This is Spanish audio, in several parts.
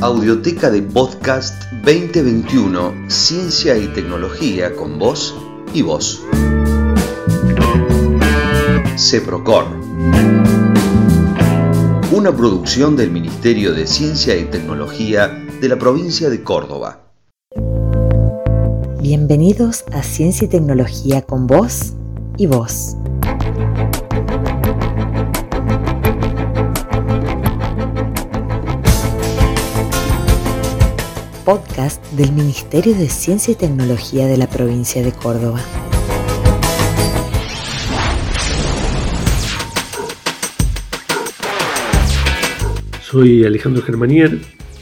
Audioteca de Podcast 2021, Ciencia y Tecnología con vos y vos. CEPROCOR. Una producción del Ministerio de Ciencia y Tecnología de la provincia de Córdoba. Bienvenidos a Ciencia y Tecnología con vos y vos. Podcast del Ministerio de Ciencia y Tecnología de la provincia de Córdoba. Soy Alejandro Germanier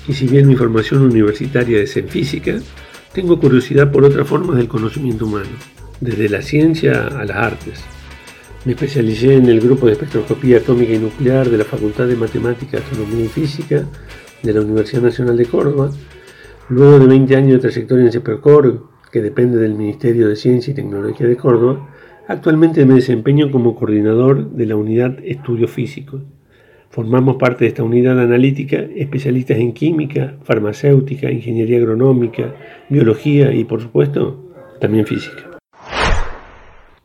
y si bien mi formación universitaria es en física, tengo curiosidad por otras formas del conocimiento humano, desde la ciencia a las artes. Me especialicé en el grupo de espectroscopía atómica y nuclear de la Facultad de Matemáticas, Astronomía y Física de la Universidad Nacional de Córdoba. Luego de 20 años de trayectoria en CEPERCOR, que depende del Ministerio de Ciencia y Tecnología de Córdoba, actualmente me desempeño como coordinador de la unidad Estudios Físicos. Formamos parte de esta unidad analítica especialistas en química, farmacéutica, ingeniería agronómica, biología y, por supuesto, también física.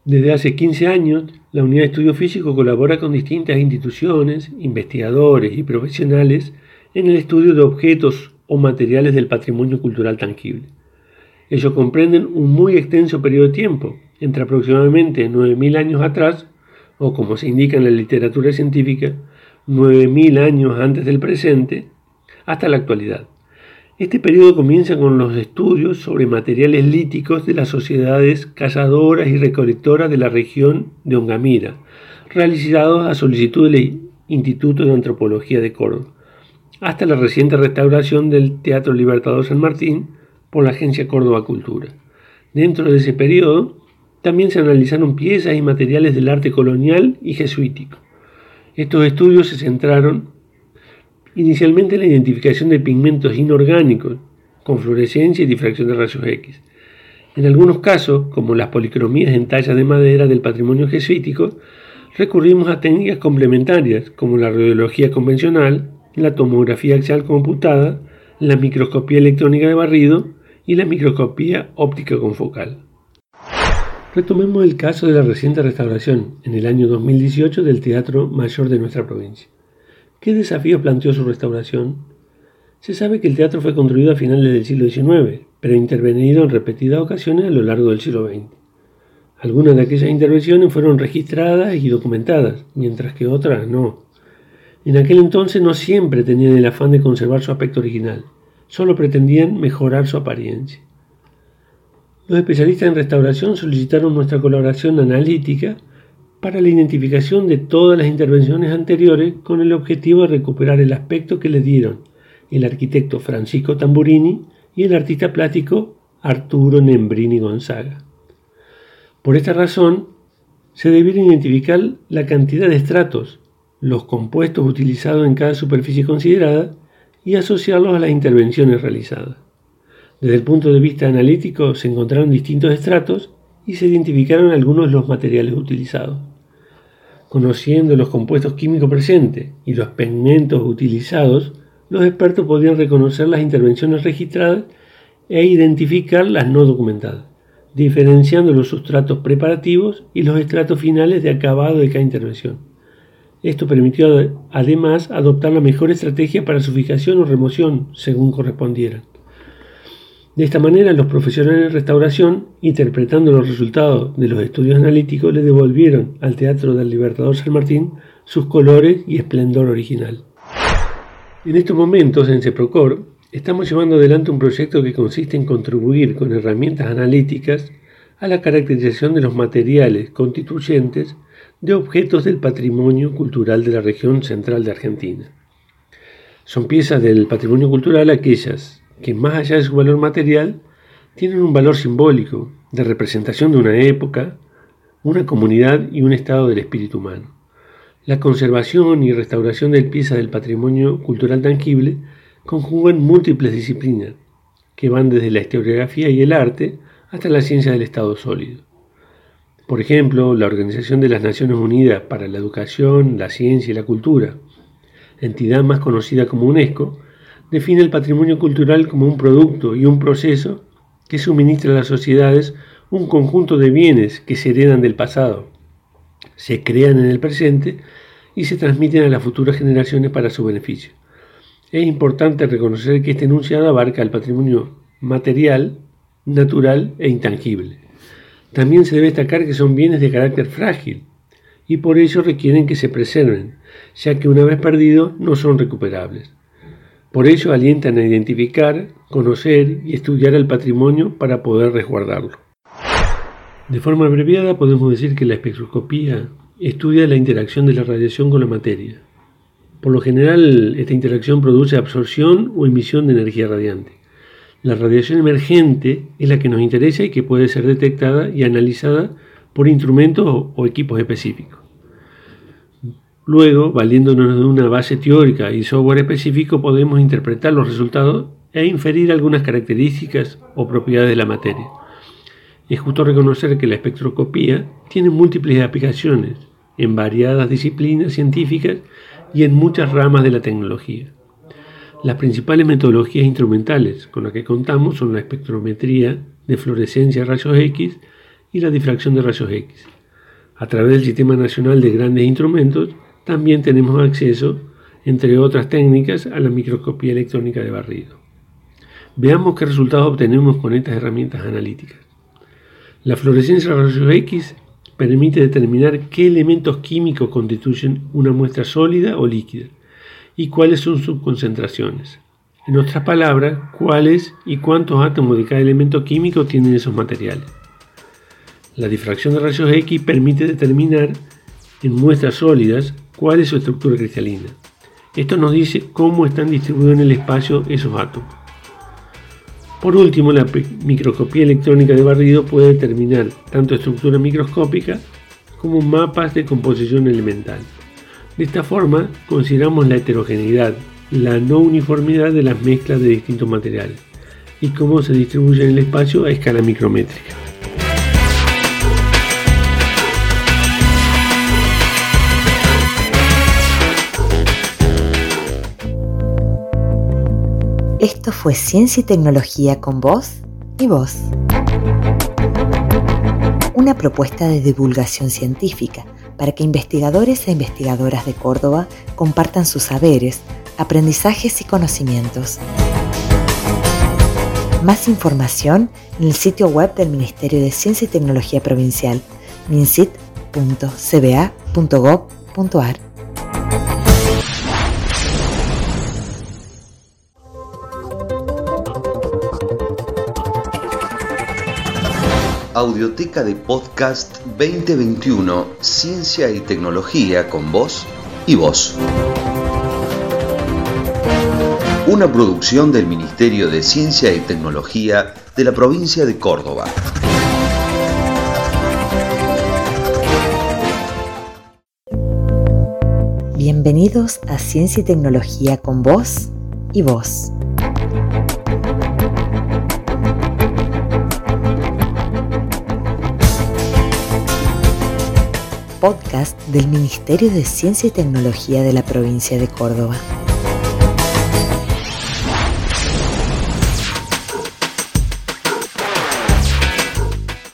Desde hace 15 años, la Unidad de Estudio Físico colabora con distintas instituciones, investigadores y profesionales en el estudio de objetos o materiales del patrimonio cultural tangible. Ellos comprenden un muy extenso periodo de tiempo, entre aproximadamente 9.000 años atrás, o como se indica en la literatura científica, 9.000 años antes del presente hasta la actualidad. Este periodo comienza con los estudios sobre materiales líticos de las sociedades cazadoras y recolectoras de la región de Ongamira, realizados a solicitud del Instituto de Antropología de Córdoba, hasta la reciente restauración del Teatro Libertador San Martín por la Agencia Córdoba Cultura. Dentro de ese periodo, también se analizaron piezas y materiales del arte colonial y jesuítico. Estos estudios se centraron inicialmente en la identificación de pigmentos inorgánicos con fluorescencia y difracción de rayos X. En algunos casos, como las policromías en tallas de madera del patrimonio jesuítico, recurrimos a técnicas complementarias como la radiología convencional, la tomografía axial computada, la microscopía electrónica de barrido y la microscopía óptica confocal. Retomemos el caso de la reciente restauración en el año 2018 del Teatro Mayor de nuestra provincia. ¿Qué desafíos planteó su restauración? Se sabe que el teatro fue construido a finales del siglo XIX, pero intervenido en repetidas ocasiones a lo largo del siglo XX. Algunas de aquellas intervenciones fueron registradas y documentadas, mientras que otras no. En aquel entonces no siempre tenían el afán de conservar su aspecto original, solo pretendían mejorar su apariencia. Los especialistas en restauración solicitaron nuestra colaboración analítica para la identificación de todas las intervenciones anteriores con el objetivo de recuperar el aspecto que le dieron el arquitecto Francisco Tamburini y el artista plástico Arturo Nembrini Gonzaga. Por esta razón, se debieron identificar la cantidad de estratos, los compuestos utilizados en cada superficie considerada y asociarlos a las intervenciones realizadas. Desde el punto de vista analítico se encontraron distintos estratos y se identificaron algunos de los materiales utilizados. Conociendo los compuestos químicos presentes y los pigmentos utilizados, los expertos podían reconocer las intervenciones registradas e identificar las no documentadas, diferenciando los sustratos preparativos y los estratos finales de acabado de cada intervención. Esto permitió además adoptar la mejor estrategia para su fijación o remoción según correspondiera. De esta manera, los profesionales de restauración, interpretando los resultados de los estudios analíticos, le devolvieron al Teatro del Libertador San Martín sus colores y esplendor original. En estos momentos, en CEPROCOR, estamos llevando adelante un proyecto que consiste en contribuir con herramientas analíticas a la caracterización de los materiales constituyentes de objetos del patrimonio cultural de la región central de Argentina. Son piezas del patrimonio cultural aquellas que más allá de su valor material, tienen un valor simbólico de representación de una época, una comunidad y un estado del espíritu humano. La conservación y restauración del pieza del patrimonio cultural tangible conjugan múltiples disciplinas, que van desde la historiografía y el arte hasta la ciencia del estado sólido. Por ejemplo, la Organización de las Naciones Unidas para la Educación, la Ciencia y la Cultura, entidad más conocida como UNESCO, define el patrimonio cultural como un producto y un proceso que suministra a las sociedades un conjunto de bienes que se heredan del pasado, se crean en el presente y se transmiten a las futuras generaciones para su beneficio. Es importante reconocer que este enunciado abarca el patrimonio material, natural e intangible. También se debe destacar que son bienes de carácter frágil y por ello requieren que se preserven, ya que una vez perdidos no son recuperables. Por ello alientan a identificar, conocer y estudiar el patrimonio para poder resguardarlo. De forma abreviada podemos decir que la espectroscopía estudia la interacción de la radiación con la materia. Por lo general, esta interacción produce absorción o emisión de energía radiante. La radiación emergente es la que nos interesa y que puede ser detectada y analizada por instrumentos o equipos específicos. Luego, valiéndonos de una base teórica y software específico, podemos interpretar los resultados e inferir algunas características o propiedades de la materia. Es justo reconocer que la espectroscopía tiene múltiples aplicaciones en variadas disciplinas científicas y en muchas ramas de la tecnología. Las principales metodologías instrumentales con las que contamos son la espectrometría de fluorescencia de rayos X y la difracción de rayos X. A través del Sistema Nacional de Grandes Instrumentos también tenemos acceso, entre otras técnicas, a la microscopía electrónica de barrido. Veamos qué resultados obtenemos con estas herramientas analíticas. La fluorescencia de rayos X permite determinar qué elementos químicos constituyen una muestra sólida o líquida y cuáles son sus concentraciones. En otras palabras, cuáles y cuántos átomos de cada elemento químico tienen esos materiales. La difracción de rayos X permite determinar en muestras sólidas cuál es su estructura cristalina. Esto nos dice cómo están distribuidos en el espacio esos átomos. Por último, la microscopía electrónica de barrido puede determinar tanto estructura microscópica como mapas de composición elemental. De esta forma, consideramos la heterogeneidad, la no uniformidad de las mezclas de distintos materiales y cómo se distribuyen en el espacio a escala micrométrica. Esto fue Ciencia y Tecnología con voz y voz. Una propuesta de divulgación científica para que investigadores e investigadoras de Córdoba compartan sus saberes, aprendizajes y conocimientos. Más información en el sitio web del Ministerio de Ciencia y Tecnología Provincial, mincit.cba.gov.ar. Audioteca de Podcast 2021, Ciencia y Tecnología con voz y voz. Una producción del Ministerio de Ciencia y Tecnología de la provincia de Córdoba. Bienvenidos a Ciencia y Tecnología con voz y voz. Podcast del Ministerio de Ciencia y Tecnología de la provincia de Córdoba.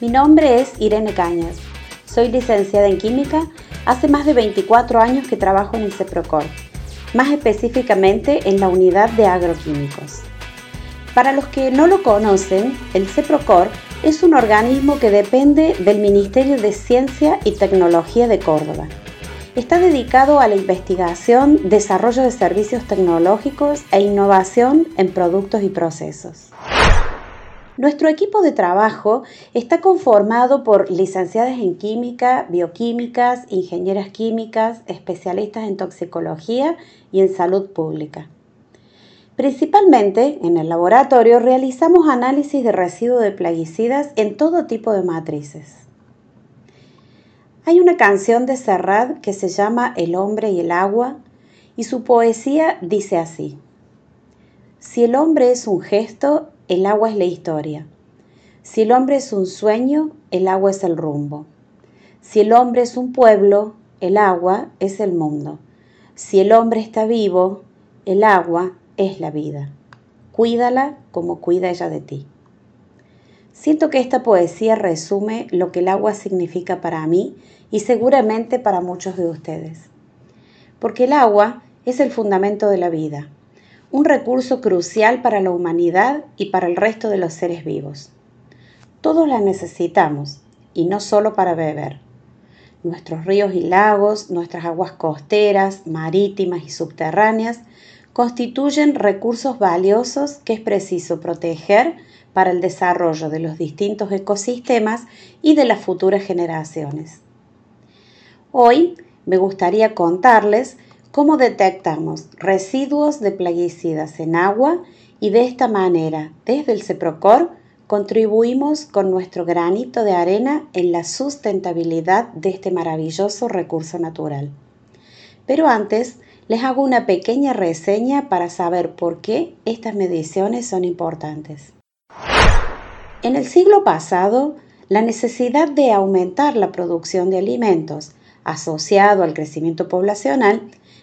Mi nombre es Irene Cañas. Soy licenciada en Química. Hace más de 24 años que trabajo en el CEPROCOR, más específicamente en la unidad de agroquímicos. Para los que no lo conocen, el CEPROCOR es un organismo que depende del Ministerio de Ciencia y Tecnología de Córdoba. Está dedicado a la investigación, desarrollo de servicios tecnológicos e innovación en productos y procesos. Nuestro equipo de trabajo está conformado por licenciadas en química, bioquímicas, ingenieras químicas, especialistas en toxicología y en salud pública. Principalmente en el laboratorio realizamos análisis de residuos de plaguicidas en todo tipo de matrices. Hay una canción de Serrat que se llama El hombre y el agua y su poesía dice así. Si el hombre es un gesto, el agua es la historia. Si el hombre es un sueño, el agua es el rumbo. Si el hombre es un pueblo, el agua es el mundo. Si el hombre está vivo, el agua es la vida. Cuídala como cuida ella de ti. Siento que esta poesía resume lo que el agua significa para mí y seguramente para muchos de ustedes. Porque el agua es el fundamento de la vida, un recurso crucial para la humanidad y para el resto de los seres vivos. Todos la necesitamos y no solo para beber. Nuestros ríos y lagos, nuestras aguas costeras, marítimas y subterráneas constituyen recursos valiosos que es preciso proteger para el desarrollo de los distintos ecosistemas y de las futuras generaciones. Hoy me gustaría contarles cómo detectamos residuos de plaguicidas en agua y de esta manera, desde el CEPROCOR, contribuimos con nuestro granito de arena en la sustentabilidad de este maravilloso recurso natural. Pero antes, les hago una pequeña reseña para saber por qué estas mediciones son importantes. En el siglo pasado, la necesidad de aumentar la producción de alimentos asociado al crecimiento poblacional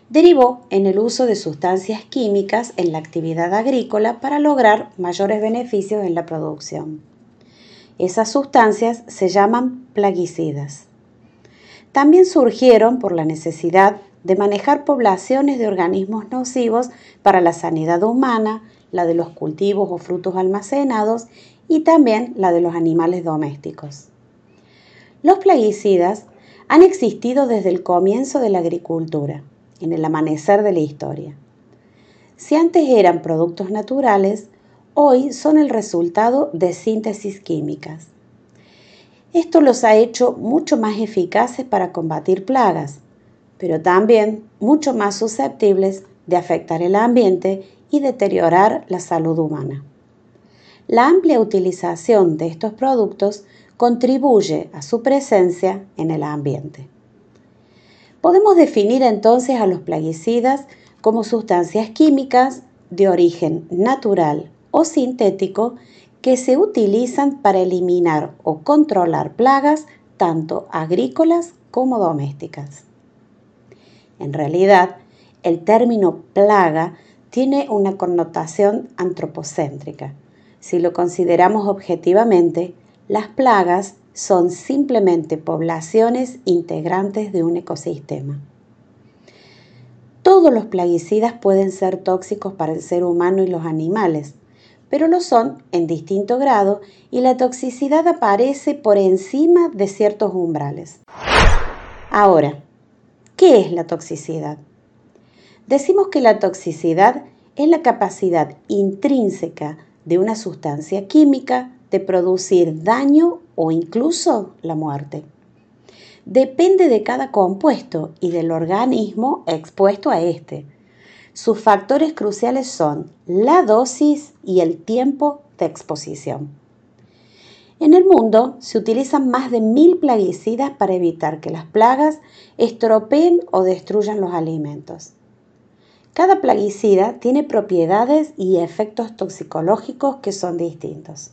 derivó en el uso de sustancias químicas en la actividad agrícola para lograr mayores beneficios en la producción. Esas sustancias se llaman plaguicidas. También surgieron por la necesidad de manejar poblaciones de organismos nocivos para la sanidad humana, la de los cultivos o frutos almacenados y también la de los animales domésticos. Los plaguicidas han existido desde el comienzo de la agricultura, en el amanecer de la historia. Si antes eran productos naturales, hoy son el resultado de síntesis químicas. Esto los ha hecho mucho más eficaces para combatir plagas, pero también mucho más susceptibles de afectar el ambiente y deteriorar la salud humana. La amplia utilización de estos productos contribuye a su presencia en el ambiente. Podemos definir entonces a los plaguicidas como sustancias químicas de origen natural o sintético que se utilizan para eliminar o controlar plagas tanto agrícolas como domésticas. En realidad, el término plaga tiene una connotación antropocéntrica. Si lo consideramos objetivamente, las plagas son simplemente poblaciones integrantes de un ecosistema. Todos los plaguicidas pueden ser tóxicos para el ser humano y los animales, pero lo son en distinto grado y la toxicidad aparece por encima de ciertos umbrales. Ahora, ¿qué es la toxicidad? Decimos que la toxicidad es la capacidad intrínseca de una sustancia química de producir daño o incluso la muerte. Depende de cada compuesto y del organismo expuesto a este. Sus factores cruciales son la dosis y el tiempo de exposición. En el mundo se utilizan más de mil plaguicidas para evitar que las plagas estropeen o destruyan los alimentos. Cada plaguicida tiene propiedades y efectos toxicológicos que son distintos.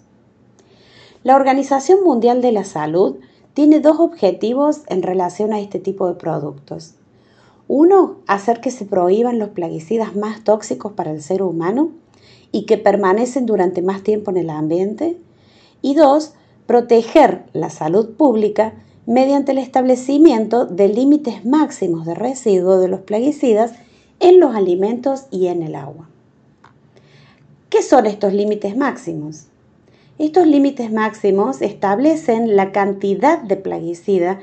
La Organización Mundial de la Salud tiene dos objetivos en relación a este tipo de productos. Uno, hacer que se prohíban los plaguicidas más tóxicos para el ser humano y que permanecen durante más tiempo en el ambiente. Y dos, proteger la salud pública mediante el establecimiento de límites máximos de residuo de los plaguicidas en los alimentos y en el agua. ¿Qué son estos límites máximos? Estos límites máximos establecen la cantidad de plaguicida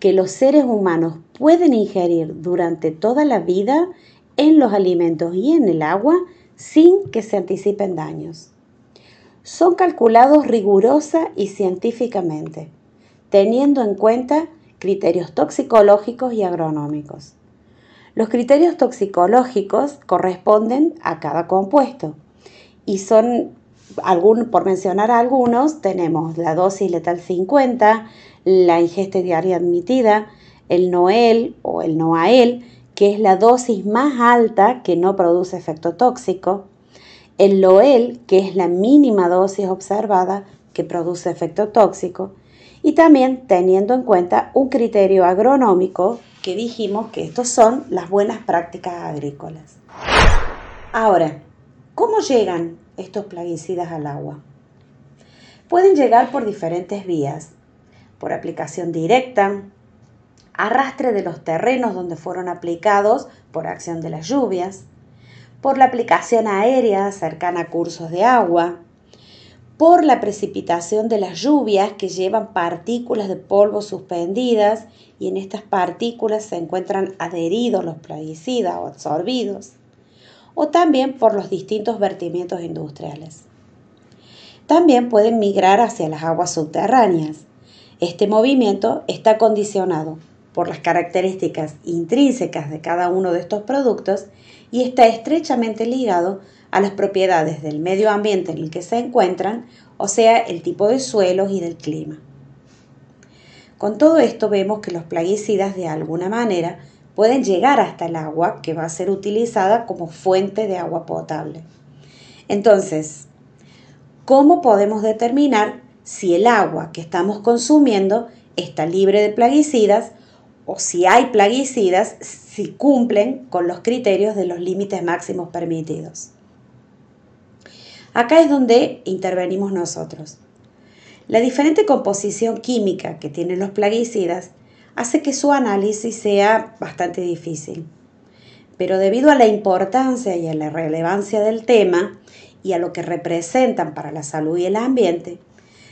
que los seres humanos pueden ingerir durante toda la vida en los alimentos y en el agua sin que se anticipen daños. Son calculados rigurosa y científicamente, teniendo en cuenta criterios toxicológicos y agronómicos. Los criterios toxicológicos corresponden a cada compuesto y son por mencionar algunos, tenemos la dosis letal 50, la ingesta diaria admitida, el NOEL o el NOAEL, que es la dosis más alta que no produce efecto tóxico, el LOEL, que es la mínima dosis observada que produce efecto tóxico, y también teniendo en cuenta un criterio agronómico que dijimos que estos son las buenas prácticas agrícolas. Ahora, ¿Cómo llegan estos plaguicidas al agua? Pueden llegar por diferentes vías, por aplicación directa, arrastre de los terrenos donde fueron aplicados por acción de las lluvias, por la aplicación aérea cercana a cursos de agua, por la precipitación de las lluvias que llevan partículas de polvo suspendidas y en estas partículas se encuentran adheridos los plaguicidas o absorbidos, o también por los distintos vertimientos industriales. También pueden migrar hacia las aguas subterráneas. Este movimiento está condicionado por las características intrínsecas de cada uno de estos productos y está estrechamente ligado a las propiedades del medio ambiente en el que se encuentran, o sea, el tipo de suelos y del clima. Con todo esto vemos que los plaguicidas de alguna manera pueden llegar hasta el agua que va a ser utilizada como fuente de agua potable. Entonces, ¿cómo podemos determinar si el agua que estamos consumiendo está libre de plaguicidas o si hay plaguicidas cumplen con los criterios de los límites máximos permitidos. Acá es donde intervenimos nosotros. La diferente composición química que tienen los plaguicidas hace que su análisis sea bastante difícil. Pero debido a la importancia y a la relevancia del tema y a lo que representan para la salud y el ambiente,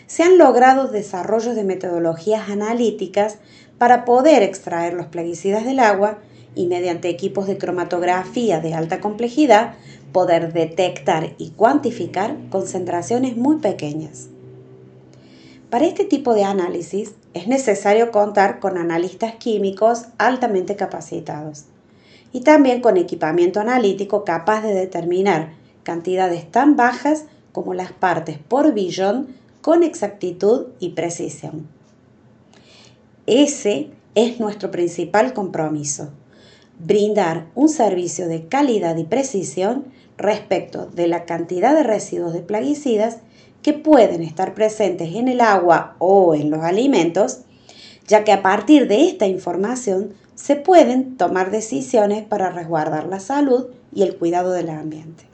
se han logrado desarrollos de metodologías analíticas para poder extraer los plaguicidas del agua y mediante equipos de cromatografía de alta complejidad poder detectar y cuantificar concentraciones muy pequeñas. Para este tipo de análisis es necesario contar con analistas químicos altamente capacitados y también con equipamiento analítico capaz de determinar cantidades tan bajas como las partes por billón con exactitud y precisión. Ese es nuestro principal compromiso, brindar un servicio de calidad y precisión respecto de la cantidad de residuos de plaguicidas que pueden estar presentes en el agua o en los alimentos, ya que a partir de esta información se pueden tomar decisiones para resguardar la salud y el cuidado del ambiente.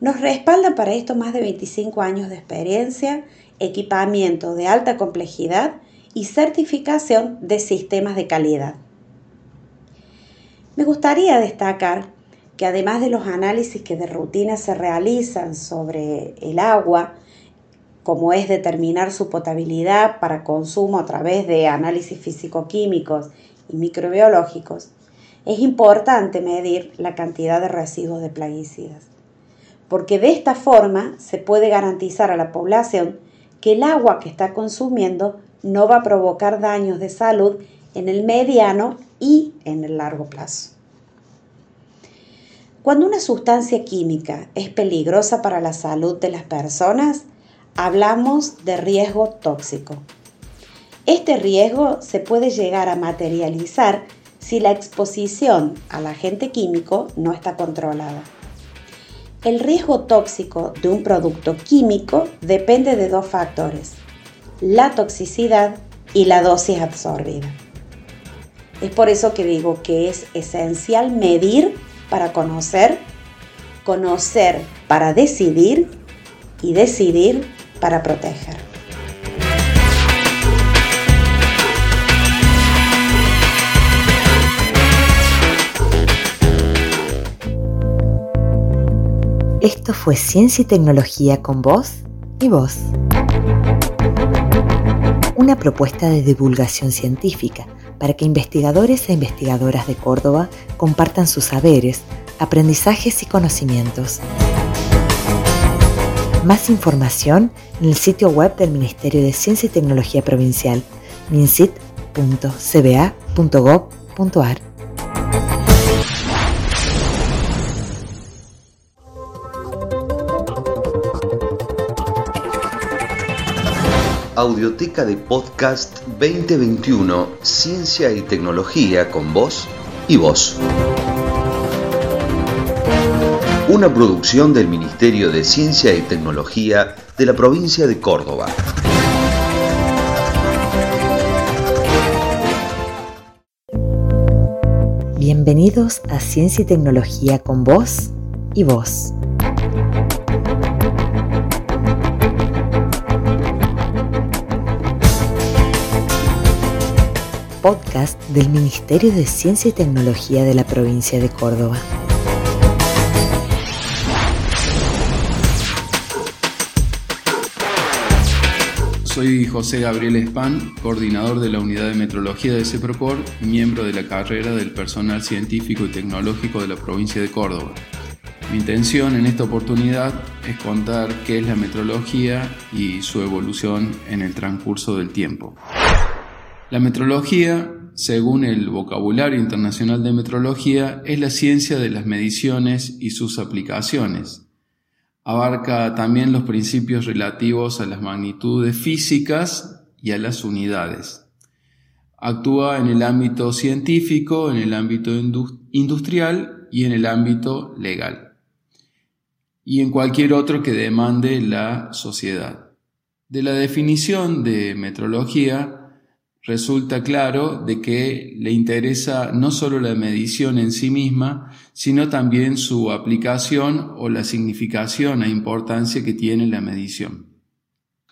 Nos respaldan para esto más de 25 años de experiencia, equipamiento de alta complejidad y certificación de sistemas de calidad. Me gustaría destacar que además de los análisis que de rutina se realizan sobre el agua, como es determinar su potabilidad para consumo a través de análisis físico-químicos y microbiológicos, es importante medir la cantidad de residuos de plaguicidas, porque de esta forma se puede garantizar a la población que el agua que está consumiendo no va a provocar daños de salud en el mediano y en el largo plazo. Cuando una sustancia química es peligrosa para la salud de las personas, hablamos de riesgo tóxico. Este riesgo se puede llegar a materializar si la exposición al agente químico no está controlada. El riesgo tóxico de un producto químico depende de dos factores, la toxicidad y la dosis absorbida. Es por eso que digo que es esencial medir para conocer, conocer para decidir y decidir para proteger. Esto fue Ciencia y Tecnología con vos y vos una propuesta de divulgación científica para que investigadores e investigadoras de Córdoba compartan sus saberes, aprendizajes y conocimientos. Más información en el sitio web del Ministerio de Ciencia y Tecnología Provincial, mincit.cba.gov.ar. Audioteca de Podcast 2021, Ciencia y Tecnología con voz y voz. Una producción del Ministerio de Ciencia y Tecnología de la provincia de Córdoba. Bienvenidos a Ciencia y Tecnología con voz y vos. Podcast del Ministerio de Ciencia y Tecnología de la provincia de Córdoba. Soy José Gabriel Espan, coordinador de la unidad de metrología de CEPROCOR miembro de la carrera del personal científico y tecnológico de la provincia de Córdoba. Mi intención en esta oportunidad es contar qué es la metrología y su evolución en el transcurso del tiempo. La metrología, según el vocabulario internacional de metrología, es la ciencia de las mediciones y sus aplicaciones Abarca también los principios relativos a las magnitudes físicas y a las unidades. Actúa en el ámbito científico, en el ámbito industrial y en el ámbito legal. Y en cualquier otro que demande la sociedad. De la definición de metrología resulta claro de que le interesa no solo la medición en sí misma, sino también su aplicación o la significación e importancia que tiene la medición.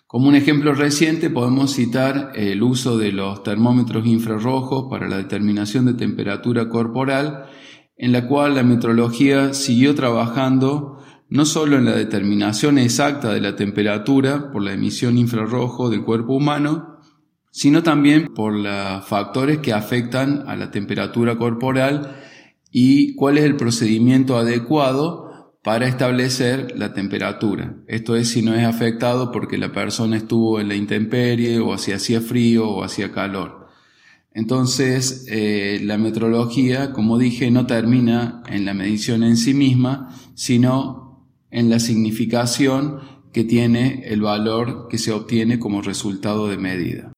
Como un ejemplo reciente podemos citar el uso de los termómetros infrarrojos para la determinación de temperatura corporal, en la cual la metrología siguió trabajando no solo en la determinación exacta de la temperatura por la emisión infrarrojo del cuerpo humano, sino también por los factores que afectan a la temperatura corporal y cuál es el procedimiento adecuado para establecer la temperatura. Esto es si no es afectado porque la persona estuvo en la intemperie o si hacía frío o hacía calor. Entonces, eh, la metrología, como dije, no termina en la medición en sí misma, sino en la significación que tiene el valor que se obtiene como resultado de medida.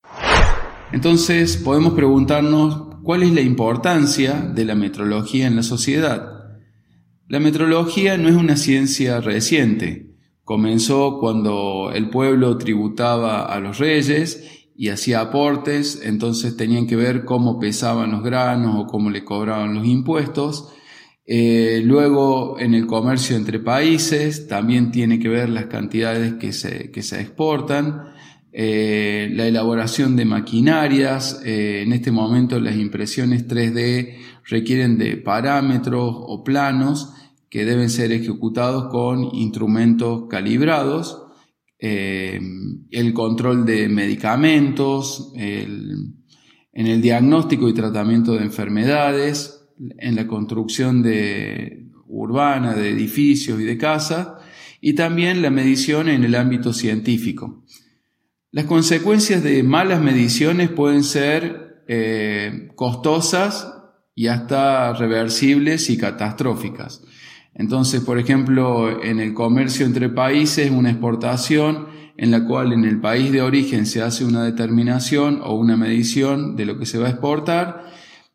Entonces podemos preguntarnos cuál es la importancia de la metrología en la sociedad. La metrología no es una ciencia reciente. Comenzó cuando el pueblo tributaba a los reyes y hacía aportes, entonces tenían que ver cómo pesaban los granos o cómo le cobraban los impuestos. Eh, luego en el comercio entre países también tiene que ver las cantidades que se, que se exportan. Eh, la elaboración de maquinarias. Eh, en este momento las impresiones 3D requieren de parámetros o planos que deben ser ejecutados con instrumentos calibrados. Eh, el control de medicamentos, en el diagnóstico y tratamiento de enfermedades, en la construcción de, urbana de edificios y de casas, y también la medición en el ámbito científico. Las consecuencias de malas mediciones pueden ser eh, costosas y hasta reversibles y catastróficas. Entonces, por ejemplo, en el comercio entre países, una exportación en la cual en el país de origen se hace una determinación o una medición de lo que se va a exportar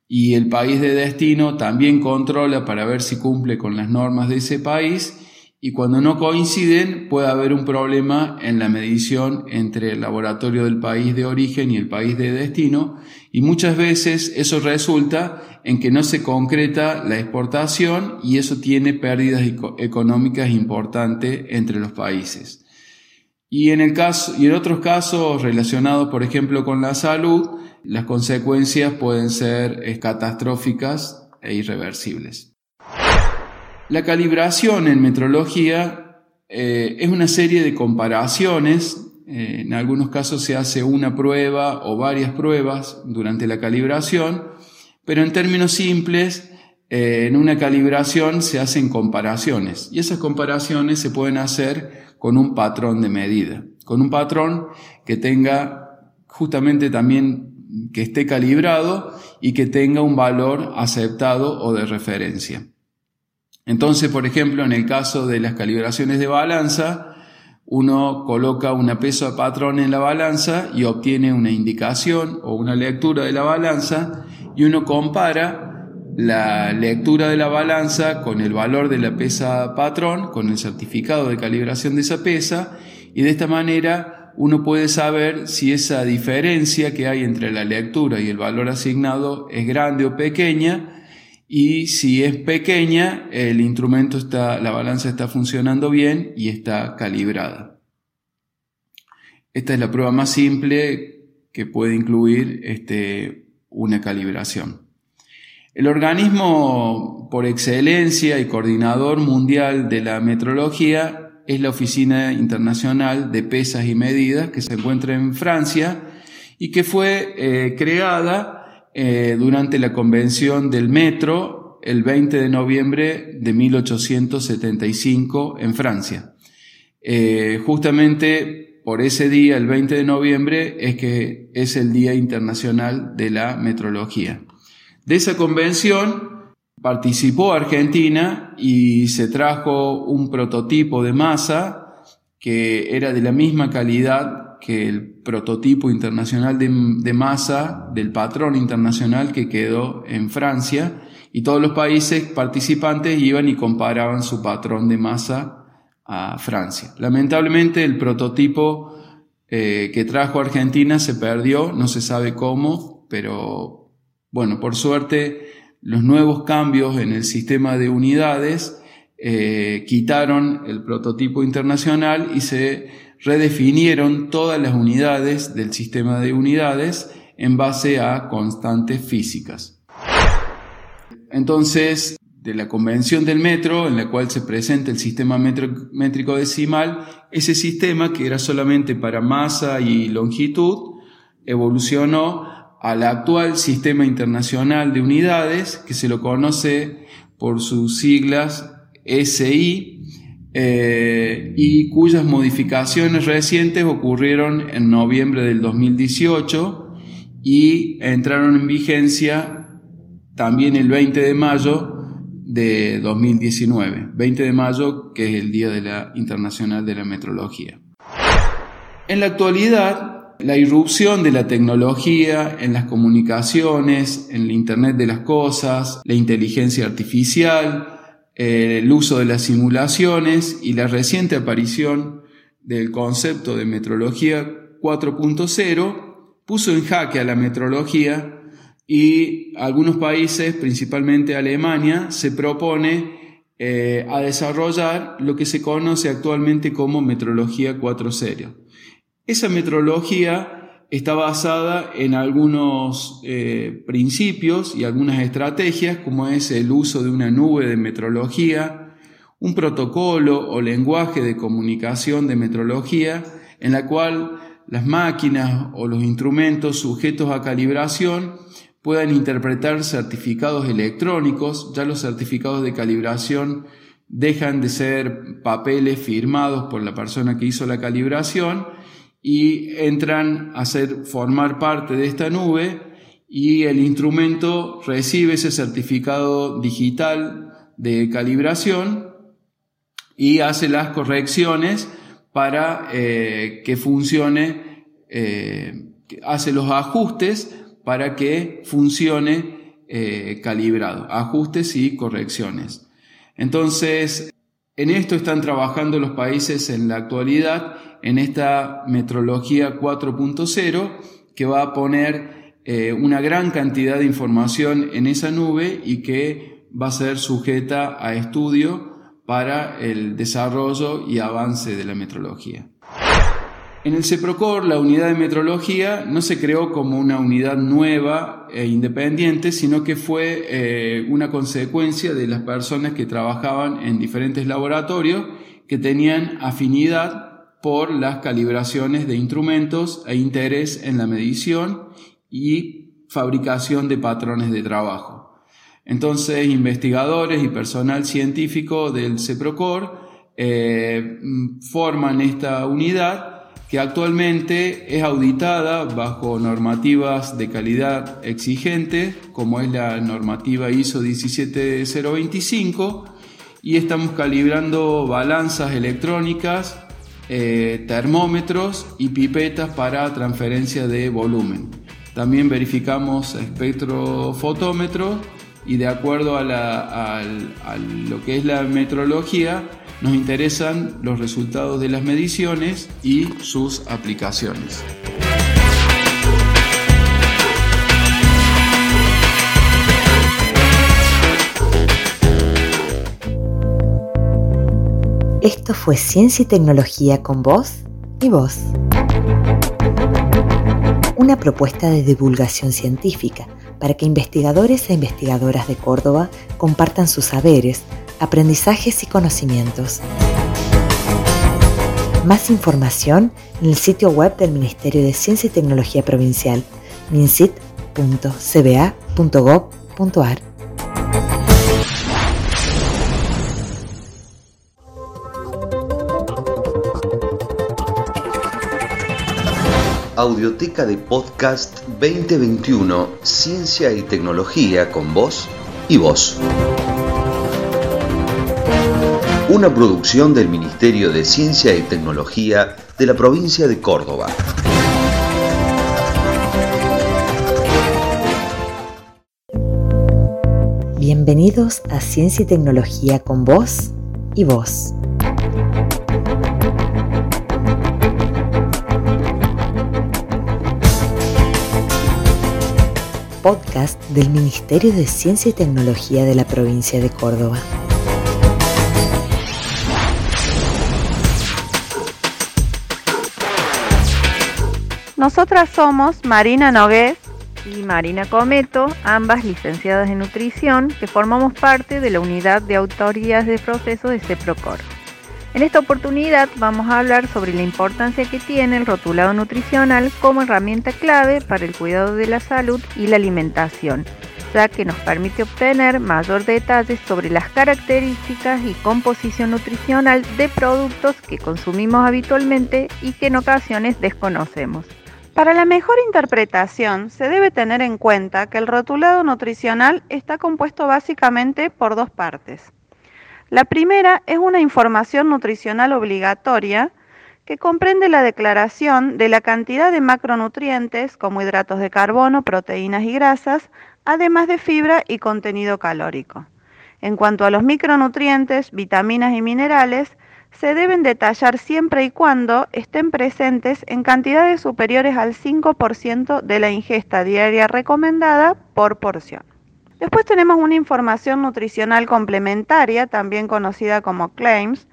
y el país de destino también controla para ver si cumple con las normas de ese país y cuando no coinciden puede haber un problema en la medición entre el laboratorio del país de origen y el país de destino y muchas veces eso resulta en que no se concreta la exportación y eso tiene pérdidas económicas importantes entre los países. Y en, el caso, y en otros casos relacionados, por ejemplo, con la salud, las consecuencias pueden ser eh, catastróficas e irreversibles. La calibración en metrología eh, es una serie de comparaciones. Eh, en algunos casos se hace una prueba o varias pruebas durante la calibración, pero en términos simples, eh, en una calibración se hacen comparaciones y esas comparaciones se pueden hacer con un patrón de medida, con un patrón que tenga justamente también que esté calibrado y que tenga un valor aceptado o de referencia. Entonces, por ejemplo, en el caso de las calibraciones de balanza, uno coloca una peso a patrón en la balanza y obtiene una indicación o una lectura de la balanza y uno compara la lectura de la balanza con el valor de la pesa patrón, con el certificado de calibración de esa pesa y de esta manera uno puede saber si esa diferencia que hay entre la lectura y el valor asignado es grande o pequeña y si es pequeña, el instrumento está, la balanza está funcionando bien y está calibrada. Esta es la prueba más simple que puede incluir este, una calibración. El organismo por excelencia y coordinador mundial de la metrología es la Oficina Internacional de Pesas y Medidas que se encuentra en Francia y que fue eh, creada eh, durante la Convención del Metro el 20 de noviembre de 1875 en Francia. Eh, justamente por ese día, el 20 de noviembre, es que es el Día Internacional de la Metrología. De esa convención participó Argentina y se trajo un prototipo de masa que era de la misma calidad que el prototipo internacional de, masa del patrón internacional que quedó en Francia y todos los países participantes iban y comparaban su patrón de masa a Francia. Lamentablemente el prototipo eh, que trajo Argentina se perdió, no se sabe cómo, pero bueno, por suerte los nuevos cambios en el sistema de unidades eh, quitaron el prototipo internacional y se redefinieron todas las unidades del sistema de unidades en base a constantes físicas. Entonces, de la convención del metro, en la cual se presenta el sistema métrico decimal, ese sistema que era solamente para masa y longitud, evolucionó al actual sistema internacional de unidades, que se lo conoce por sus siglas SI, eh, y cuyas modificaciones recientes ocurrieron en noviembre del 2018 y entraron en vigencia también el 20 de mayo de 2019, 20 de mayo que es el Día de la Internacional de la Metrología. En la actualidad, la irrupción de la tecnología en las comunicaciones, en el Internet de las Cosas, la inteligencia artificial, el uso de las simulaciones y la reciente aparición del concepto de metrología 4.0 puso en jaque a la metrología y algunos países, principalmente Alemania, se propone eh, a desarrollar lo que se conoce actualmente como metrología 4.0. Esa metrología está basada en algunos eh, principios y algunas estrategias, como es el uso de una nube de metrología, un protocolo o lenguaje de comunicación de metrología, en la cual las máquinas o los instrumentos sujetos a calibración puedan interpretar certificados electrónicos, ya los certificados de calibración dejan de ser papeles firmados por la persona que hizo la calibración y entran a ser, formar parte de esta nube y el instrumento recibe ese certificado digital de calibración y hace las correcciones para eh, que funcione, eh, hace los ajustes para que funcione eh, calibrado, ajustes y correcciones. Entonces, en esto están trabajando los países en la actualidad en esta metrología 4.0 que va a poner eh, una gran cantidad de información en esa nube y que va a ser sujeta a estudio para el desarrollo y avance de la metrología. En el CEPROCOR, la unidad de metrología no se creó como una unidad nueva e independiente, sino que fue eh, una consecuencia de las personas que trabajaban en diferentes laboratorios que tenían afinidad por las calibraciones de instrumentos e interés en la medición y fabricación de patrones de trabajo. Entonces, investigadores y personal científico del CEPROCOR eh, forman esta unidad que actualmente es auditada bajo normativas de calidad exigente, como es la normativa ISO 17025, y estamos calibrando balanzas electrónicas eh, termómetros y pipetas para transferencia de volumen. También verificamos espectrofotómetros y de acuerdo a, a lo que es la metrología, nos interesan los resultados de las mediciones y sus aplicaciones. Esto fue Ciencia y Tecnología con voz y voz. Una propuesta de divulgación científica para que investigadores e investigadoras de Córdoba compartan sus saberes, aprendizajes y conocimientos. Más información en el sitio web del Ministerio de Ciencia y Tecnología Provincial, mincit.cba.gov.ar. Audioteca de Podcast 2021, Ciencia y Tecnología con voz y voz una producción del Ministerio de Ciencia y Tecnología de la provincia de Córdoba. Bienvenidos a Ciencia y Tecnología con voz y voz. Podcast del Ministerio de Ciencia y Tecnología de la provincia de Córdoba. Nosotras somos Marina Nogués y Marina Cometo, ambas licenciadas en nutrición, que formamos parte de la unidad de autorías de proceso de CEPROCOR. En esta oportunidad vamos a hablar sobre la importancia que tiene el rotulado nutricional como herramienta clave para el cuidado de la salud y la alimentación, ya que nos permite obtener mayor detalles sobre las características y composición nutricional de productos que consumimos habitualmente y que en ocasiones desconocemos. Para la mejor interpretación se debe tener en cuenta que el rotulado nutricional está compuesto básicamente por dos partes. La primera es una información nutricional obligatoria que comprende la declaración de la cantidad de macronutrientes como hidratos de carbono, proteínas y grasas, además de fibra y contenido calórico. En cuanto a los micronutrientes, vitaminas y minerales, se deben detallar siempre y cuando estén presentes en cantidades superiores al 5% de la ingesta diaria recomendada por porción. Después tenemos una información nutricional complementaria, también conocida como claims,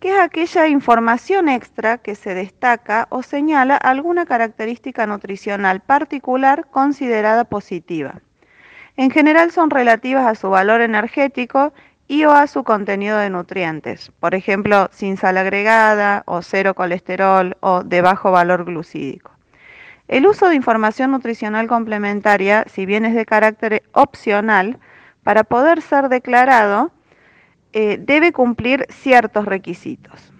que es aquella información extra que se destaca o señala alguna característica nutricional particular considerada positiva. En general son relativas a su valor energético y o a su contenido de nutrientes, por ejemplo, sin sal agregada o cero colesterol o de bajo valor glucídico. El uso de información nutricional complementaria, si bien es de carácter opcional, para poder ser declarado, eh, debe cumplir ciertos requisitos.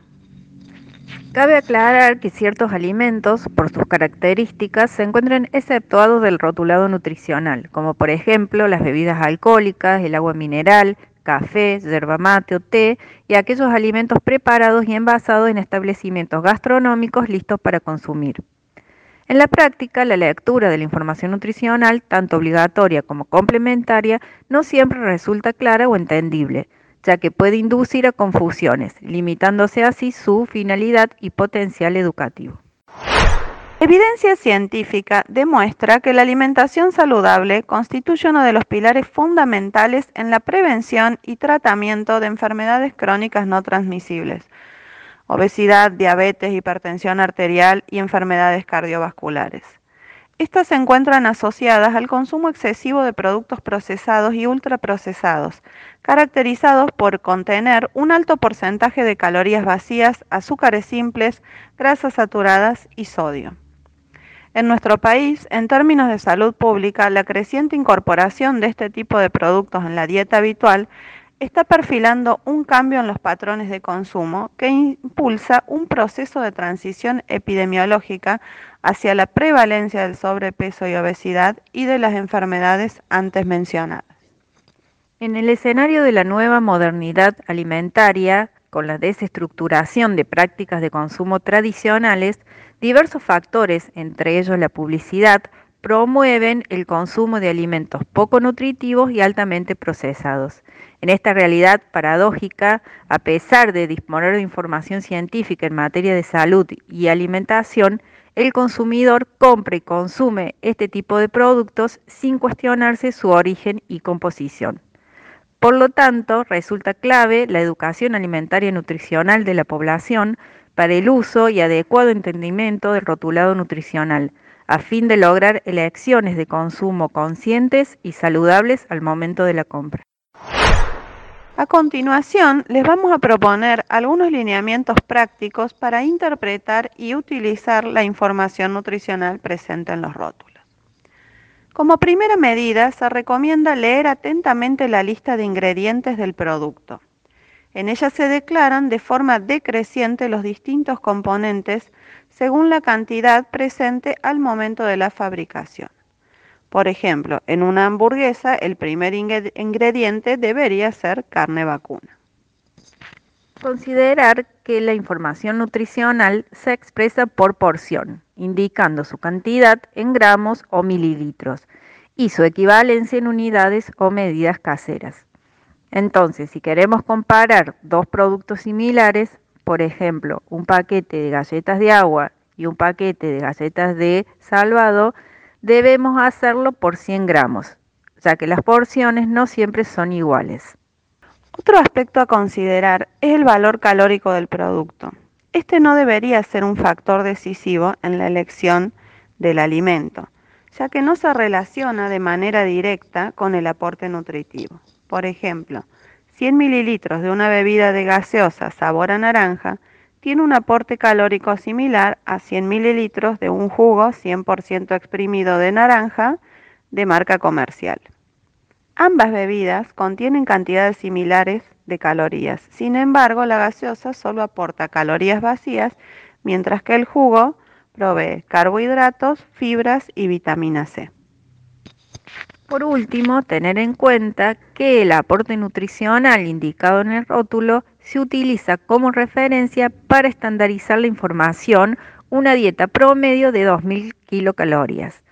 Cabe aclarar que ciertos alimentos, por sus características, se encuentran exceptuados del rotulado nutricional, como por ejemplo las bebidas alcohólicas, el agua mineral, café, yerba mate o té y aquellos alimentos preparados y envasados en establecimientos gastronómicos listos para consumir. En la práctica, la lectura de la información nutricional, tanto obligatoria como complementaria, no siempre resulta clara o entendible, ya que puede inducir a confusiones, limitándose así su finalidad y potencial educativo. Evidencia científica demuestra que la alimentación saludable constituye uno de los pilares fundamentales en la prevención y tratamiento de enfermedades crónicas no transmisibles, obesidad, diabetes, hipertensión arterial y enfermedades cardiovasculares. Estas se encuentran asociadas al consumo excesivo de productos procesados y ultraprocesados, caracterizados por contener un alto porcentaje de calorías vacías, azúcares simples, grasas saturadas y sodio. En nuestro país, en términos de salud pública, la creciente incorporación de este tipo de productos en la dieta habitual está perfilando un cambio en los patrones de consumo que impulsa un proceso de transición epidemiológica hacia la prevalencia del sobrepeso y obesidad y de las enfermedades antes mencionadas. En el escenario de la nueva modernidad alimentaria, con la desestructuración de prácticas de consumo tradicionales, Diversos factores, entre ellos la publicidad, promueven el consumo de alimentos poco nutritivos y altamente procesados. En esta realidad paradójica, a pesar de disponer de información científica en materia de salud y alimentación, el consumidor compra y consume este tipo de productos sin cuestionarse su origen y composición. Por lo tanto, resulta clave la educación alimentaria y nutricional de la población para el uso y adecuado entendimiento del rotulado nutricional, a fin de lograr elecciones de consumo conscientes y saludables al momento de la compra. A continuación, les vamos a proponer algunos lineamientos prácticos para interpretar y utilizar la información nutricional presente en los rótulos. Como primera medida, se recomienda leer atentamente la lista de ingredientes del producto. En ella se declaran de forma decreciente los distintos componentes según la cantidad presente al momento de la fabricación. Por ejemplo, en una hamburguesa el primer ingrediente debería ser carne vacuna. Considerar que la información nutricional se expresa por porción, indicando su cantidad en gramos o mililitros y su equivalencia en unidades o medidas caseras. Entonces, si queremos comparar dos productos similares, por ejemplo, un paquete de galletas de agua y un paquete de galletas de salvado, debemos hacerlo por 100 gramos, ya que las porciones no siempre son iguales. Otro aspecto a considerar es el valor calórico del producto. Este no debería ser un factor decisivo en la elección del alimento, ya que no se relaciona de manera directa con el aporte nutritivo. Por ejemplo, 100 mililitros de una bebida de gaseosa sabor a naranja tiene un aporte calórico similar a 100 mililitros de un jugo 100% exprimido de naranja de marca comercial. Ambas bebidas contienen cantidades similares de calorías, sin embargo la gaseosa solo aporta calorías vacías, mientras que el jugo provee carbohidratos, fibras y vitamina C. Por último, tener en cuenta que el aporte nutricional indicado en el rótulo se utiliza como referencia para estandarizar la información una dieta promedio de 2.000 kilocalorías.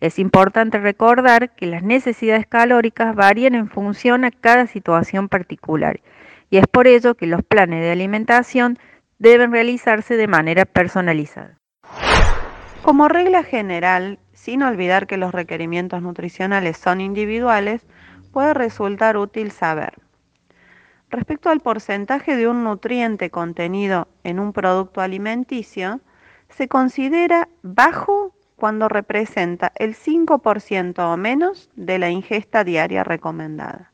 Es importante recordar que las necesidades calóricas varían en función a cada situación particular y es por ello que los planes de alimentación deben realizarse de manera personalizada. Como regla general, sin olvidar que los requerimientos nutricionales son individuales, puede resultar útil saber. Respecto al porcentaje de un nutriente contenido en un producto alimenticio, se considera bajo cuando representa el 5% o menos de la ingesta diaria recomendada.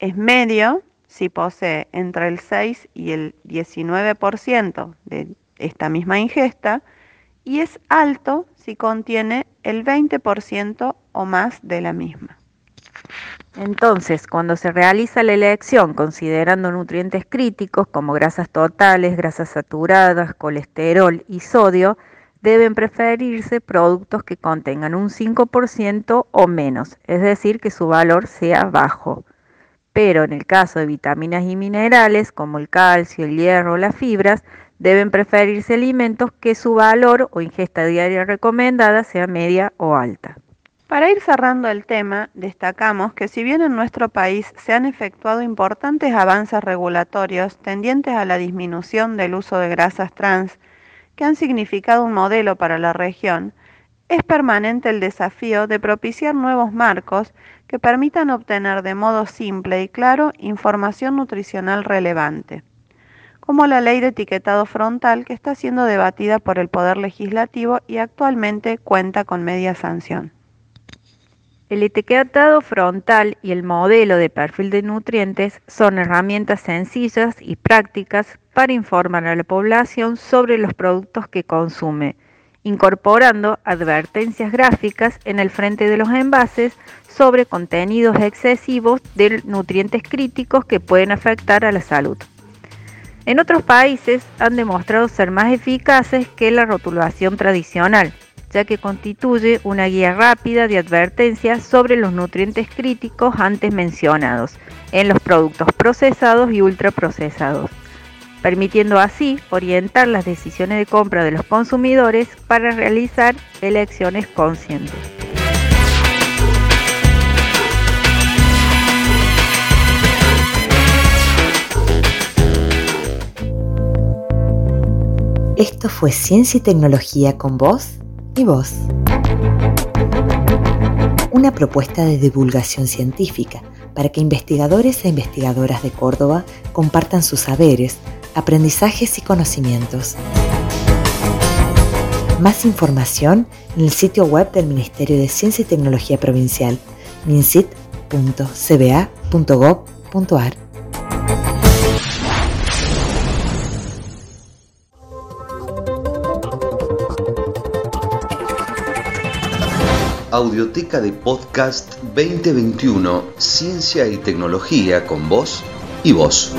Es medio si posee entre el 6 y el 19% de esta misma ingesta y es alto si contiene el 20% o más de la misma. Entonces, cuando se realiza la elección considerando nutrientes críticos como grasas totales, grasas saturadas, colesterol y sodio, deben preferirse productos que contengan un 5% o menos, es decir, que su valor sea bajo. Pero en el caso de vitaminas y minerales como el calcio, el hierro las fibras, Deben preferirse alimentos que su valor o ingesta diaria recomendada sea media o alta. Para ir cerrando el tema, destacamos que si bien en nuestro país se han efectuado importantes avances regulatorios tendientes a la disminución del uso de grasas trans, que han significado un modelo para la región, es permanente el desafío de propiciar nuevos marcos que permitan obtener de modo simple y claro información nutricional relevante como la ley de etiquetado frontal que está siendo debatida por el Poder Legislativo y actualmente cuenta con media sanción. El etiquetado frontal y el modelo de perfil de nutrientes son herramientas sencillas y prácticas para informar a la población sobre los productos que consume, incorporando advertencias gráficas en el frente de los envases sobre contenidos excesivos de nutrientes críticos que pueden afectar a la salud. En otros países han demostrado ser más eficaces que la rotulación tradicional, ya que constituye una guía rápida de advertencias sobre los nutrientes críticos antes mencionados en los productos procesados y ultraprocesados, permitiendo así orientar las decisiones de compra de los consumidores para realizar elecciones conscientes. Esto fue Ciencia y Tecnología con vos y vos. Una propuesta de divulgación científica para que investigadores e investigadoras de Córdoba compartan sus saberes, aprendizajes y conocimientos. Más información en el sitio web del Ministerio de Ciencia y Tecnología Provincial, mincit.cba.gov.ar. Audioteca de Podcast 2021, Ciencia y Tecnología con vos y vos.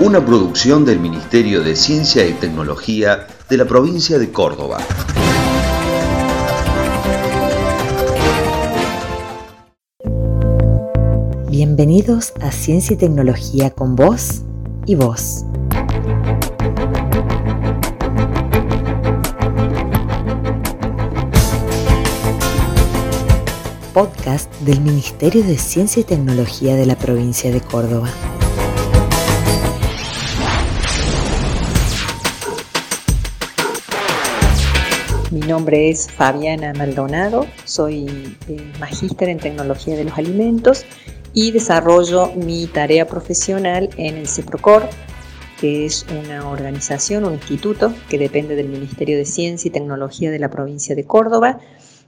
Una producción del Ministerio de Ciencia y Tecnología de la provincia de Córdoba. Bienvenidos a Ciencia y Tecnología con vos y vos. Podcast del Ministerio de Ciencia y Tecnología de la provincia de Córdoba. Mi nombre es Fabiana Maldonado, soy eh, magíster en tecnología de los alimentos y desarrollo mi tarea profesional en el CEPROCOR, que es una organización, un instituto que depende del Ministerio de Ciencia y Tecnología de la provincia de Córdoba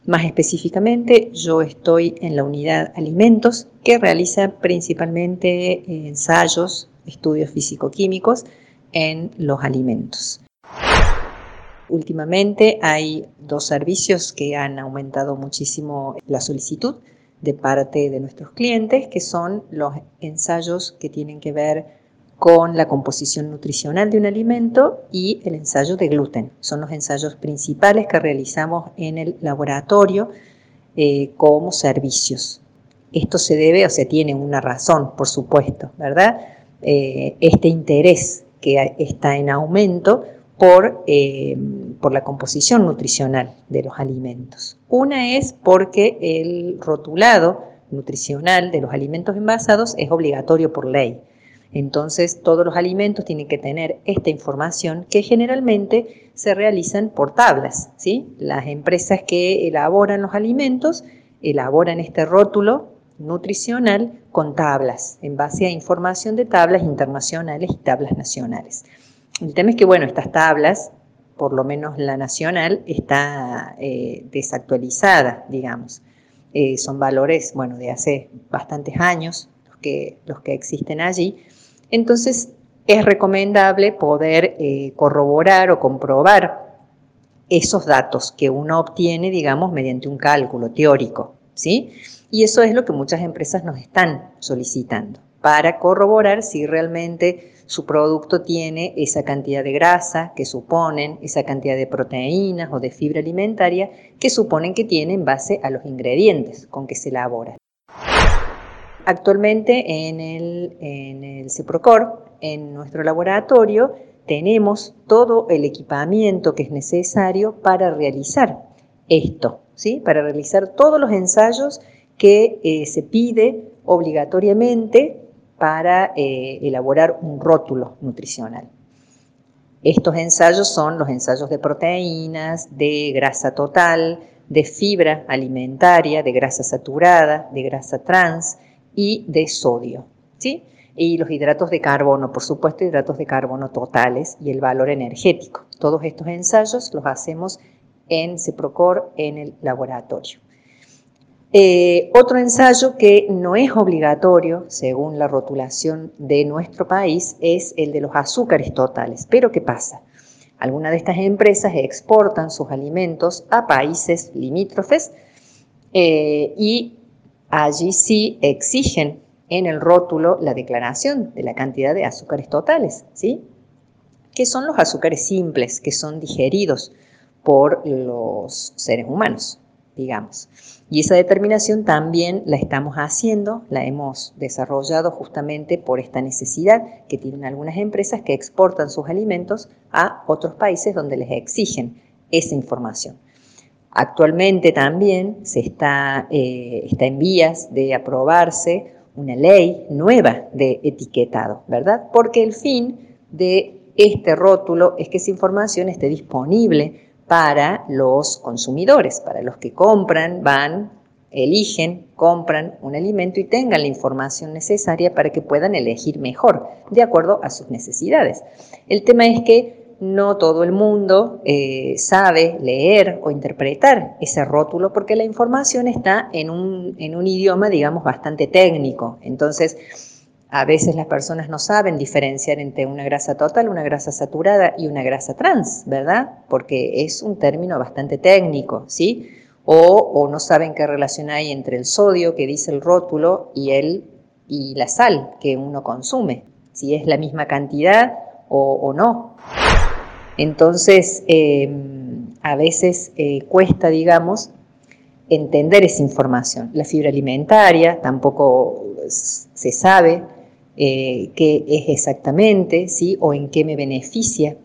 más específicamente, yo estoy en la unidad alimentos que realiza principalmente ensayos, estudios físico-químicos en los alimentos. Últimamente hay dos servicios que han aumentado muchísimo la solicitud de parte de nuestros clientes, que son los ensayos que tienen que ver con la composición nutricional de un alimento y el ensayo de gluten. Son los ensayos principales que realizamos en el laboratorio eh, como servicios. Esto se debe, o sea, tiene una razón, por supuesto, ¿verdad? Eh, este interés que está en aumento por, eh, por la composición nutricional de los alimentos. Una es porque el rotulado nutricional de los alimentos envasados es obligatorio por ley. Entonces, todos los alimentos tienen que tener esta información que generalmente se realizan por tablas. ¿sí? Las empresas que elaboran los alimentos elaboran este rótulo nutricional con tablas, en base a información de tablas internacionales y tablas nacionales. El tema es que, bueno, estas tablas, por lo menos la nacional, está eh, desactualizada, digamos. Eh, son valores, bueno, de hace bastantes años los que, los que existen allí entonces, es recomendable poder eh, corroborar o comprobar esos datos que uno obtiene, digamos, mediante un cálculo teórico, ¿sí? Y eso es lo que muchas empresas nos están solicitando para corroborar si realmente su producto tiene esa cantidad de grasa que suponen, esa cantidad de proteínas o de fibra alimentaria que suponen que tiene en base a los ingredientes con que se elabora. Actualmente en el, en CEPROCOR, en nuestro laboratorio, tenemos todo el equipamiento que es necesario para realizar esto, ¿sí? para realizar todos los ensayos que eh, se pide obligatoriamente para eh, elaborar un rótulo nutricional. Estos ensayos son los ensayos de proteínas, de grasa total, de fibra alimentaria, de grasa saturada, de grasa trans, y de sodio, ¿sí? Y los hidratos de carbono, por supuesto, hidratos de carbono totales y el valor energético. Todos estos ensayos los hacemos en CEPROCOR en el laboratorio. Eh, otro ensayo que no es obligatorio, según la rotulación de nuestro país, es el de los azúcares totales. Pero ¿qué pasa? Algunas de estas empresas exportan sus alimentos a países limítrofes eh, y allí sí exigen en el rótulo la declaración de la cantidad de azúcares totales, ¿sí? Que son los azúcares simples, que son digeridos por los seres humanos, digamos. Y esa determinación también la estamos haciendo, la hemos desarrollado justamente por esta necesidad que tienen algunas empresas que exportan sus alimentos a otros países donde les exigen esa información. Actualmente también se está, eh, está en vías de aprobarse una ley nueva de etiquetado, ¿verdad? Porque el fin de este rótulo es que esa información esté disponible para los consumidores, para los que compran, van eligen, compran un alimento y tengan la información necesaria para que puedan elegir mejor, de acuerdo a sus necesidades. El tema es que no todo el mundo eh, sabe leer o interpretar ese rótulo porque la información está en un, idioma, digamos, bastante técnico. Entonces, a veces las personas no saben diferenciar entre una grasa total, una grasa saturada y una grasa trans, ¿verdad? Porque es un término bastante técnico, ¿sí? O, no saben qué relación hay entre el sodio que dice el rótulo y, el, y la sal que uno consume, si es la misma cantidad o, no. Entonces, em, a veces eh, cuesta, digamos, entender esa información. La fibra alimentaria tampoco se sabe eh, qué es exactamente, ¿sí? o en qué me beneficia.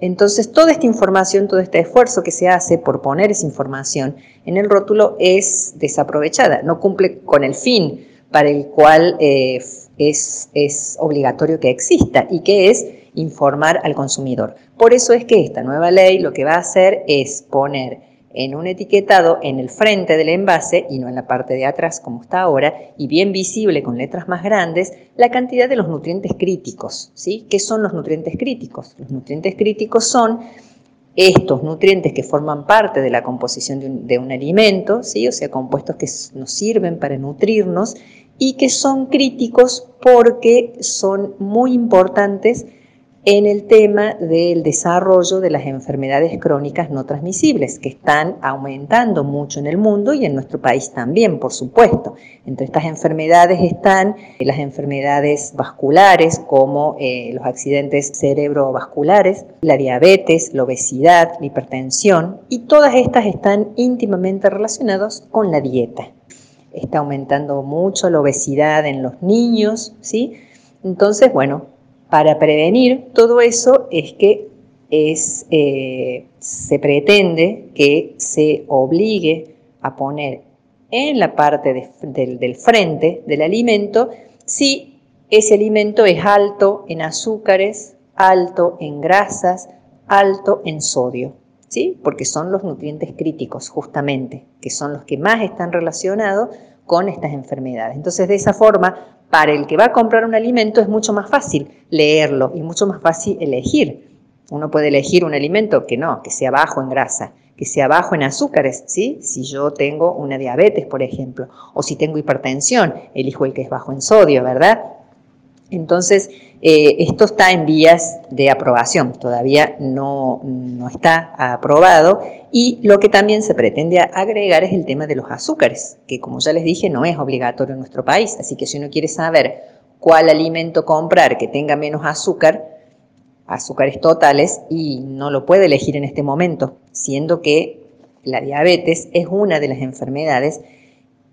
Entonces, toda esta información, todo este esfuerzo que se hace por poner esa información en el rótulo es desaprovechada, no cumple con el fin para el cual eh, es, es obligatorio que exista y que es informar al consumidor. Por eso es que esta nueva ley lo que va a hacer es poner en un etiquetado en el frente del envase y no en la parte de atrás como está ahora, y bien visible con letras más grandes, la cantidad de los nutrientes críticos. ¿sí? ¿Qué son los nutrientes críticos? Los nutrientes críticos son estos nutrientes que forman parte de la composición de un, alimento, ¿sí? o sea, compuestos que nos sirven para nutrirnos y que son críticos porque son muy importantes en el tema del desarrollo de las enfermedades crónicas no transmisibles, que están aumentando mucho en el mundo y en nuestro país también, por supuesto. Entre estas enfermedades están eh, las enfermedades vasculares, como eh, los accidentes cerebrovasculares, la diabetes, la obesidad, la hipertensión, y todas estas están íntimamente relacionadas con la dieta. Está aumentando mucho la obesidad en los niños, ¿sí? Entonces, bueno, para prevenir todo eso es que eh, se pretende que se obligue a poner en la parte del frente del alimento si ese alimento es alto en azúcares, alto en grasas, alto en sodio, ¿sí? Porque son los nutrientes críticos justamente, que son los que más están relacionados con estas enfermedades. Entonces, de esa forma, para el que va a comprar un alimento es mucho más fácil leerlo y mucho más fácil elegir. Uno puede elegir un alimento que no, que sea bajo en grasa, que sea bajo en azúcares, ¿sí? Si yo tengo una diabetes, por ejemplo, o si tengo hipertensión, elijo el que es bajo en sodio, ¿verdad? Entonces, eh, esto está en vías de aprobación, todavía no, no, está aprobado y lo que también se pretende agregar es el tema de los azúcares, que como ya les dije no es obligatorio en nuestro país, así que si uno quiere saber cuál alimento comprar que tenga menos azúcar, azúcares totales, y no lo puede elegir en este momento, siendo que la diabetes es una de las enfermedades,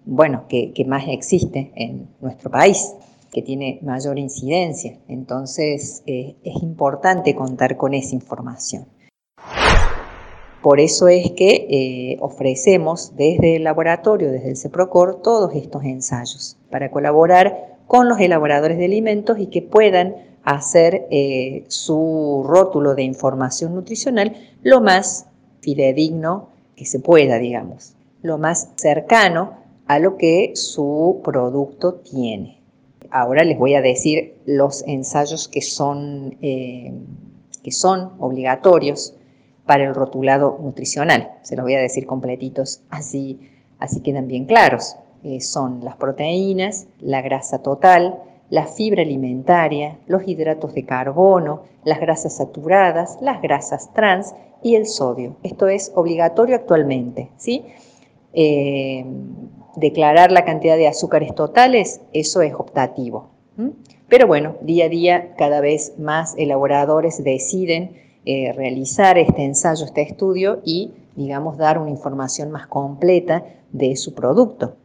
bueno, que más existe en nuestro país que tiene mayor incidencia. Entonces eh, es importante contar con esa información. Por eso es que eh, ofrecemos desde el laboratorio, desde el CEPROCOR, todos estos ensayos para colaborar con los elaboradores de alimentos y que puedan hacer eh, su rótulo de información nutricional lo más fidedigno que se pueda, digamos, lo más cercano a lo que su producto tiene. Ahora les voy a decir los ensayos que son, eh, que son obligatorios para el rotulado nutricional. Se los voy a decir completitos, así, así quedan bien claros. Eh, son las proteínas, la grasa total, la fibra alimentaria, los hidratos de carbono, las grasas saturadas, las grasas trans y el sodio. Esto es obligatorio actualmente, ¿sí? Eh, declarar la cantidad de azúcares totales, eso es optativo. Pero bueno, día a día cada vez más elaboradores deciden eh, realizar este ensayo, este estudio y, digamos, dar una información más completa de su producto.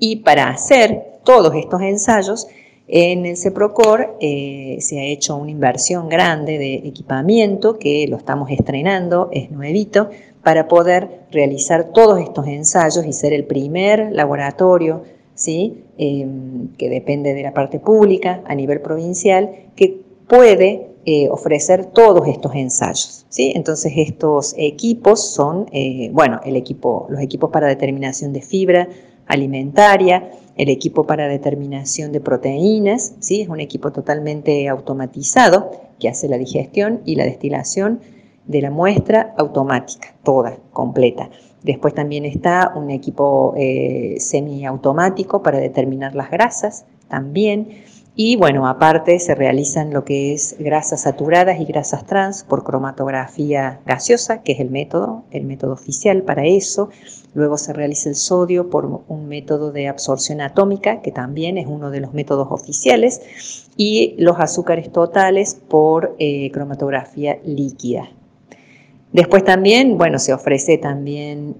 Y para hacer todos estos ensayos, en el CEPROCOR eh, se ha hecho una inversión grande de equipamiento que lo estamos estrenando, es nuevito, para poder realizar todos estos ensayos y ser el primer laboratorio em, que depende de la parte pública a nivel provincial que puede eh, ofrecer todos estos ensayos. ¿sí? Entonces estos equipos son, eh, bueno, el equipo, los equipos para determinación de fibra alimentaria, el equipo para determinación de proteínas, ¿sí? es un equipo totalmente automatizado que hace la digestión y la destilación de la muestra automática, toda, completa. Después también está un equipo eh, semiautomático para determinar las grasas, también. Y bueno, aparte se realizan lo que es grasas saturadas y grasas trans por cromatografía gaseosa, que es el método, el método oficial para eso. Luego se realiza el sodio por un método de absorción atómica, que también es uno de los métodos oficiales. Y los azúcares totales por eh, cromatografía líquida, Después también, bueno, se ofrece también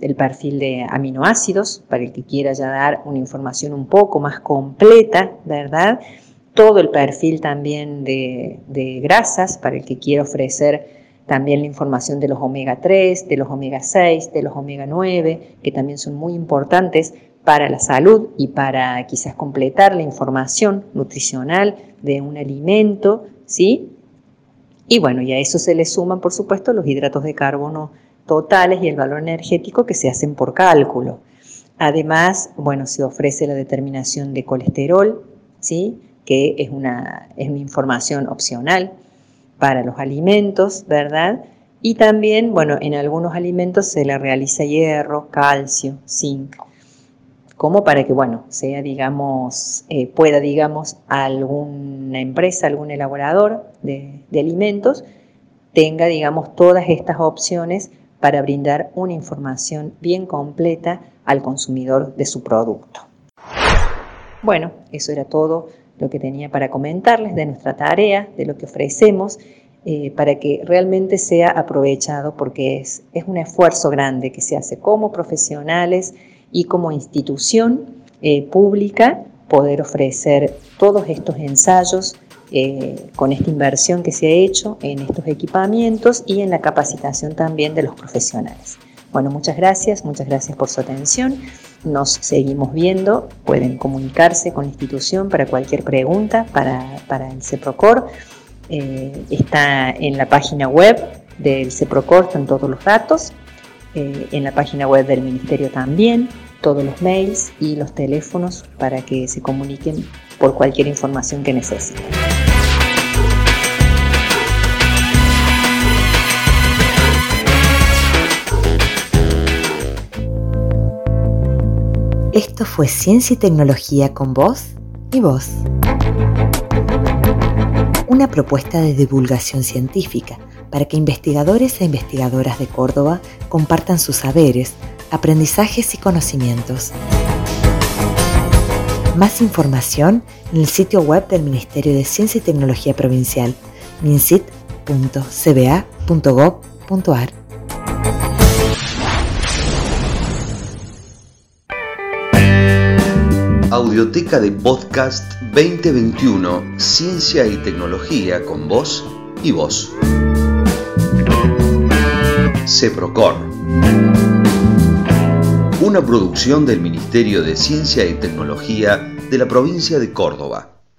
el perfil de aminoácidos para el que quiera ya dar una información un poco más completa, ¿verdad? Todo el perfil también de, de grasas para el que quiera ofrecer también la información de los omega 3, de los omega 6, de los omega 9, que también son muy importantes para la salud y para quizás completar la información nutricional de un alimento, ¿sí? Y bueno, y a eso se le suman, por supuesto, los hidratos de carbono totales y el valor energético que se hacen por cálculo. Además, bueno, se ofrece la determinación de colesterol, ¿sí? que es una, es información opcional para los alimentos, ¿verdad? Y también, bueno, en algunos alimentos se le realiza hierro, calcio, zinc como para que, bueno, sea, digamos, eh, pueda, digamos, alguna empresa, algún elaborador de, alimentos, tenga, digamos, todas estas opciones para brindar una información bien completa al consumidor de su producto. Bueno, eso era todo lo que tenía para comentarles de nuestra tarea, de lo que ofrecemos, eh, para que realmente sea aprovechado, porque es, es un esfuerzo grande que se hace como profesionales y como institución eh, pública poder ofrecer todos estos ensayos eh, con esta inversión que se ha hecho en estos equipamientos y en la capacitación también de los profesionales. Bueno, muchas gracias, muchas gracias por su atención. Nos seguimos viendo, pueden comunicarse con la institución para cualquier pregunta para, para el CEPROCOR. Eh, está en la página web del CEPROCOR, están todos los datos. En la página web del Ministerio también todos los mails y los teléfonos para que se comuniquen por cualquier información que necesiten. Esto fue Ciencia y Tecnología con vos y vos. Una propuesta de divulgación científica para que investigadores e investigadoras de Córdoba compartan sus saberes, aprendizajes y conocimientos. Más información en el sitio web del Ministerio de Ciencia y Tecnología Provincial, mincit.cba.gov.ar. Audioteca de Podcast 2021, Ciencia y Tecnología con voz y voz. CEPROCOR una producción del Ministerio de Ciencia y Tecnología de la provincia de Córdoba.